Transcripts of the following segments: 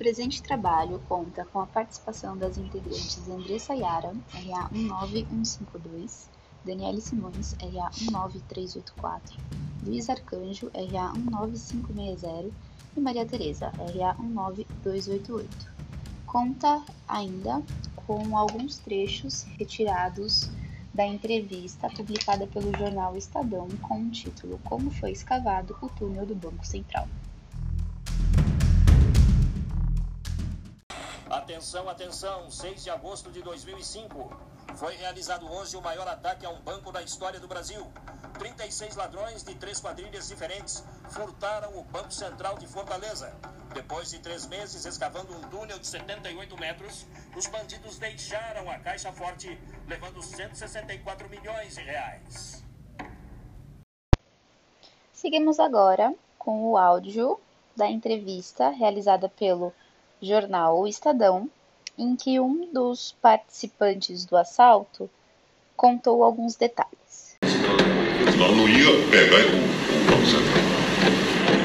presente trabalho conta com a participação das integrantes Andressa Yara, RA 19152, Daniele Simões, RA 19384, Luiz Arcanjo, RA 19560 e Maria Tereza, RA 19288. Conta ainda com alguns trechos retirados da entrevista publicada pelo jornal Estadão com o título Como foi escavado o túnel do Banco Central. Atenção, atenção, 6 de agosto de 2005. Foi realizado hoje o maior ataque a um banco da história do Brasil. 36 ladrões de três quadrilhas diferentes furtaram o Banco Central de Fortaleza. Depois de três meses escavando um túnel de 78 metros, os bandidos deixaram a Caixa Forte, levando 164 milhões de reais. Seguimos agora com o áudio da entrevista realizada pelo jornal O Estadão, em que um dos participantes do assalto contou alguns detalhes. Nós não ia pegar o, Banco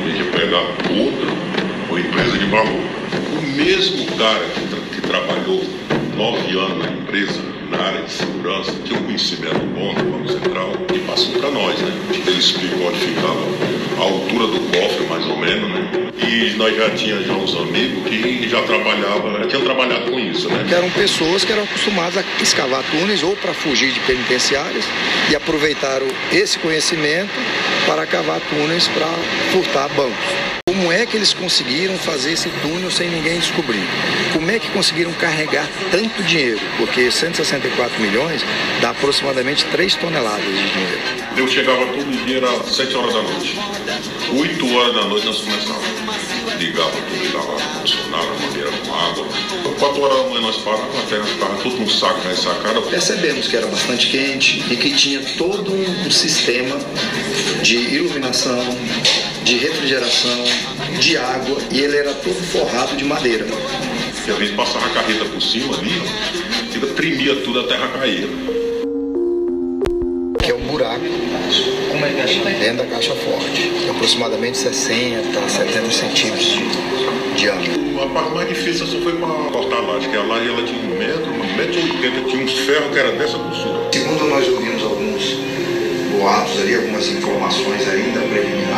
ia pegar outra, uma empresa de valor. O mesmo cara que, tra que trabalhou nove anos na empresa, na área de segurança, tinha um conhecimento bom do Banco Central, e passou para nós, né? Ele explicou onde ficava a altura do cofre, mais ou menos, né? E nós já tínhamos já uns amigos que já trabalhavam, já tinham trabalhado com isso, né? Que eram pessoas que eram acostumadas a escavar túneis ou para fugir de penitenciárias e aproveitaram esse conhecimento para cavar túneis para furtar bancos. Como é que eles conseguiram fazer esse túnel sem ninguém descobrir? Como é que conseguiram carregar tanto dinheiro? Porque 164 milhões dá aproximadamente 3 toneladas de dinheiro. Eu chegava todo dia às 7 horas da noite. 8 horas da noite nós começávamos. Ligava tudo, ligava funcionava, a maneira com água. 4 horas da manhã nós parávamos, até nós ficávamos tudo num saco na sacada. Percebemos que era bastante quente e que tinha todo um sistema de iluminação, de refrigeração, de água e ele era todo forrado de madeira. E às vezes passava a carreta por cima ali, ó, tremia tudo, a terra caía. Que é um buraco dentro da caixa forte, aproximadamente 60, 70 centímetros de diâmetro. A parte mais difícil só foi para cortar a laje, que a laje ela tinha um metro, um metro e oitenta, tinha uns ferros que era dessa grossura. Segundo nós ouvimos alguns boatos ali, algumas informações ainda preliminares,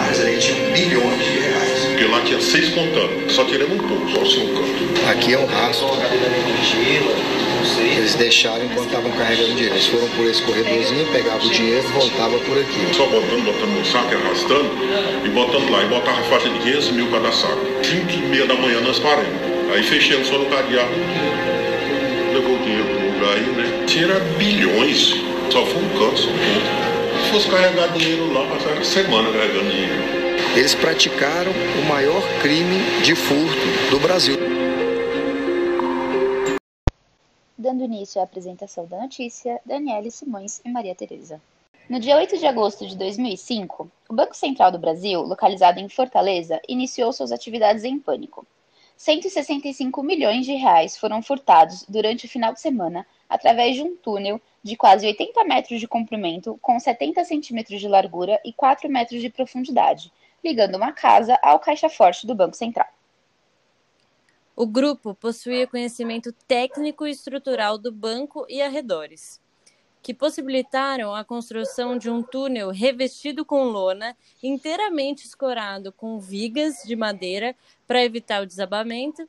contando, só tiramos um pouco, só canto. Aqui é um rastro. Eles deixaram enquanto estavam carregando dinheiro. Eles foram por esse corredorzinho, pegavam o dinheiro e voltavam por aqui. Só botando, botando no saco, arrastando e botando lá. E botava a faixa de 500 mil cada saco. 5 e meia da manhã nós paramos. Aí fechamos só no cadeado. Levou o dinheiro pro lugar aí, né? Tinha bilhões. Só foi um canto, só um ponto. Se fosse carregar dinheiro lá, passaria semana carregando dinheiro. Eles praticaram o maior crime de furto do Brasil. Dando início à apresentação da notícia, Daniele Simões e Maria Tereza. No dia 8 de agosto de 2005, o Banco Central do Brasil, localizado em Fortaleza, iniciou suas atividades em pânico. 165 milhões de reais foram furtados durante o final de semana através de um túnel de quase 80 metros de comprimento, com 70 centímetros de largura e 4 metros de profundidade, ligando uma casa ao caixa forte do Banco Central. O grupo possuía conhecimento técnico e estrutural do banco e arredores, que possibilitaram a construção de um túnel revestido com lona, inteiramente escorado com vigas de madeira para evitar o desabamento,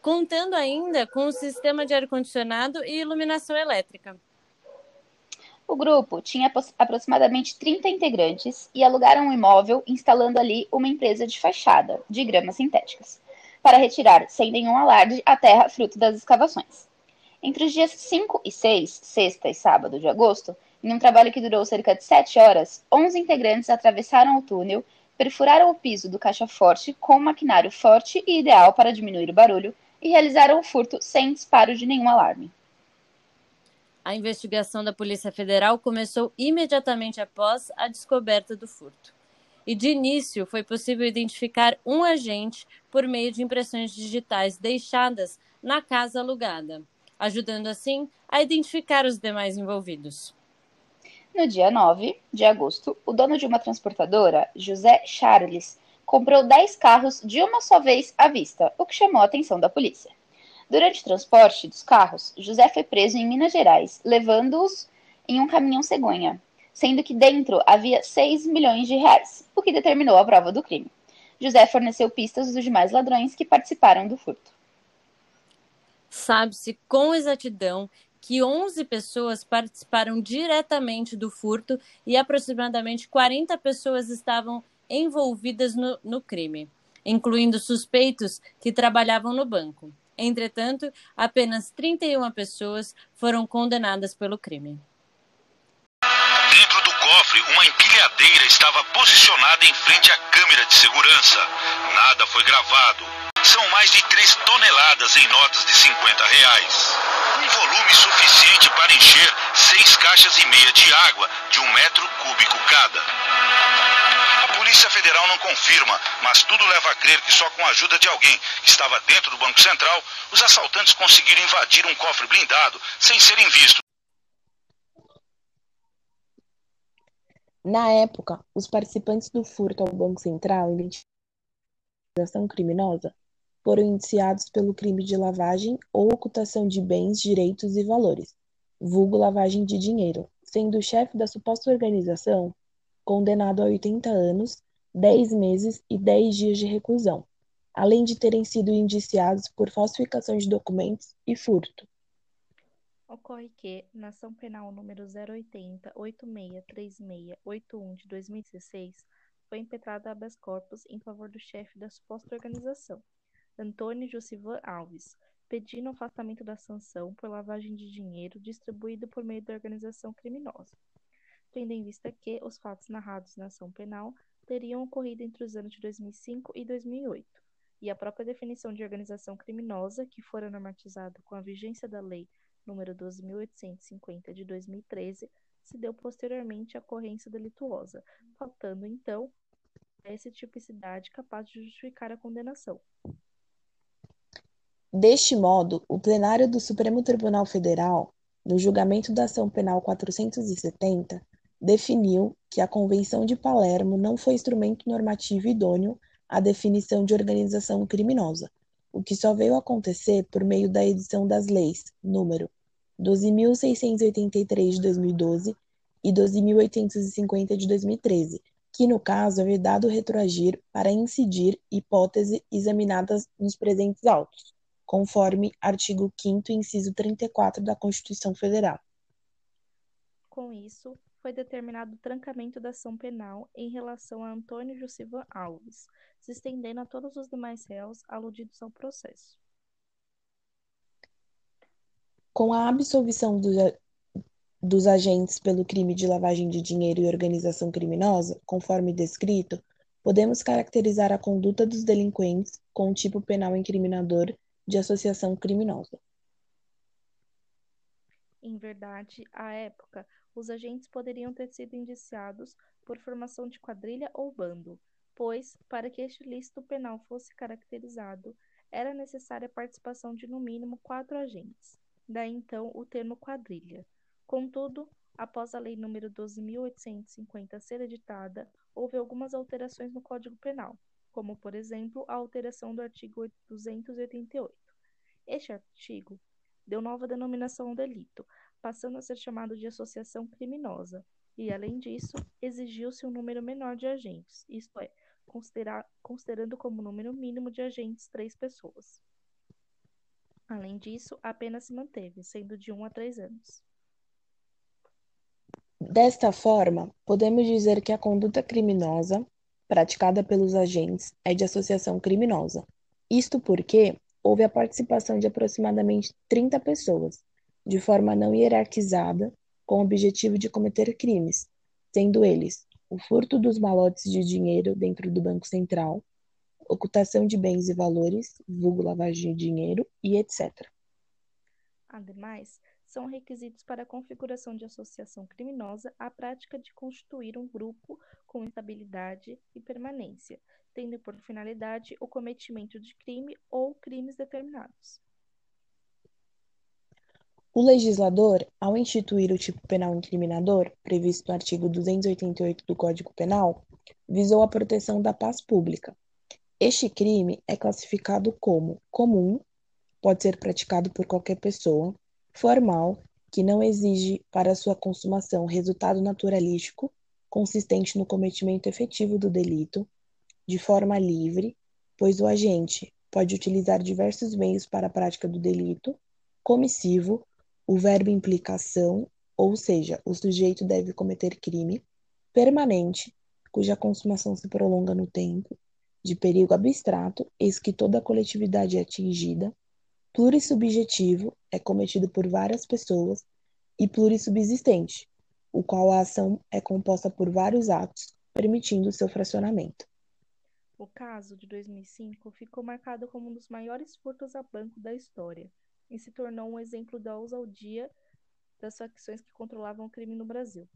contando ainda com um sistema de ar-condicionado e iluminação elétrica. O grupo tinha aproximadamente 30 integrantes e alugaram um imóvel instalando ali uma empresa de fachada de gramas sintéticas para retirar, sem nenhum alarde, a terra fruto das escavações. Entre os dias 5 e 6, sexta e sábado de agosto, em um trabalho que durou cerca de 7 horas, 11 integrantes atravessaram o túnel, perfuraram o piso do caixa forte com um maquinário forte e ideal para diminuir o barulho e realizaram o furto sem disparo de nenhum alarme. A investigação da Polícia Federal começou imediatamente após a descoberta do furto e de início foi possível identificar um agente por meio de impressões digitais deixadas na casa alugada, ajudando assim a identificar os demais envolvidos. No dia 9 de agosto, o dono de uma transportadora, José Charles, comprou 10 carros de uma só vez à vista, o que chamou a atenção da polícia. Durante o transporte dos carros, José foi preso em Minas Gerais, levando-os em um caminhão cegonha, sendo que dentro havia 6 milhões de reais, o que determinou a prova do crime. José forneceu pistas dos demais ladrões que participaram do furto. Sabe-se com exatidão que 11 pessoas participaram diretamente do furto e aproximadamente 40 pessoas estavam envolvidas no, no crime, incluindo suspeitos que trabalhavam no banco. Entretanto, apenas 31 pessoas foram condenadas pelo crime. Dentro do cofre, uma empilhadeira estava posicionada em frente à câmera de segurança. Nada foi gravado. São mais de 3 toneladas em notas de 50 reais. Um volume suficiente para encher seis caixas e meia de água de um metro cúbico cada. A Polícia Federal não confirma, mas tudo leva a crer que só com a ajuda de alguém que estava dentro do Banco Central, os assaltantes conseguiram invadir um cofre blindado sem serem vistos. Na época, os participantes do furto ao Banco Central, identificação criminosa, foram indiciados pelo crime de lavagem ou ocultação de bens, direitos e valores, vulgo lavagem de dinheiro, sendo o chefe da suposta organização condenado a 80 anos, 10 meses e 10 dias de reclusão, além de terem sido indiciados por falsificação de documentos e furto. Ocorre que, na ação penal número 080-863681 de 2016, foi impetrado habeas corpus em favor do chefe da suposta organização, Antônio Josivan Alves, pedindo o afastamento da sanção por lavagem de dinheiro distribuído por meio da organização criminosa, tendo em vista que os fatos narrados na ação penal teriam ocorrido entre os anos de 2005 e 2008, e a própria definição de organização criminosa, que fora normatizada com a vigência da Lei número 12.850 de 2013, se deu posteriormente à ocorrência delituosa, faltando, então, essa tipicidade capaz de justificar a condenação. Deste modo, o plenário do Supremo Tribunal Federal, no julgamento da ação penal 470, definiu que a Convenção de Palermo não foi instrumento normativo idôneo à definição de organização criminosa, o que só veio acontecer por meio da edição das leis número 12.683 de 2012 e 12.850 de 2013, que no caso é vedado retroagir para incidir hipótese examinadas nos presentes autos, conforme artigo 5º, inciso 34 da Constituição Federal. Com isso, foi determinado o trancamento da ação penal em relação a Antônio Josivan Alves, se estendendo a todos os demais réus aludidos ao processo. Com a absolvição dos, dos agentes pelo crime de lavagem de dinheiro e organização criminosa, conforme descrito, podemos caracterizar a conduta dos delinquentes com o tipo penal incriminador de associação criminosa. Em verdade, à época, os agentes poderiam ter sido indiciados por formação de quadrilha ou bando, pois, para que este lícito penal fosse caracterizado, era necessária a participação de no mínimo quatro agentes daí então o termo quadrilha. Contudo, após a Lei nº 12.850 ser editada, houve algumas alterações no Código Penal, como, por exemplo, a alteração do artigo 288. Este artigo deu nova denominação ao delito, passando a ser chamado de associação criminosa, e, além disso, exigiu-se um número menor de agentes, isto é, considerando como número mínimo de agentes três pessoas. Além disso, a pena se manteve, sendo de um a três anos. Desta forma, podemos dizer que a conduta criminosa praticada pelos agentes é de associação criminosa. Isto porque houve a participação de aproximadamente 30 pessoas, de forma não hierarquizada, com o objetivo de cometer crimes, sendo eles o furto dos malotes de dinheiro dentro do Banco Central, ocultação de bens e valores, vulgo lavagem de dinheiro e etc. Ademais, são requisitos para a configuração de associação criminosa a prática de constituir um grupo com estabilidade e permanência, tendo por finalidade o cometimento de crime ou crimes determinados. O legislador, ao instituir o tipo penal incriminador, previsto no artigo 288 do Código Penal, visou a proteção da paz pública. Este crime é classificado como comum, pode ser praticado por qualquer pessoa, formal, que não exige para sua consumação resultado naturalístico consistente no cometimento efetivo do delito, de forma livre, pois o agente pode utilizar diversos meios para a prática do delito, comissivo, o verbo implicação, ou seja, o sujeito deve cometer crime, permanente, cuja consumação se prolonga no tempo, de perigo abstrato, eis que toda a coletividade é atingida, plurissubjetivo, é cometido por várias pessoas, e plurissubsistente, o qual a ação é composta por vários atos, permitindo seu fracionamento. O caso de 2005 ficou marcado como um dos maiores furtos a banco da história e se tornou um exemplo da ousadia das facções que controlavam o crime no Brasil.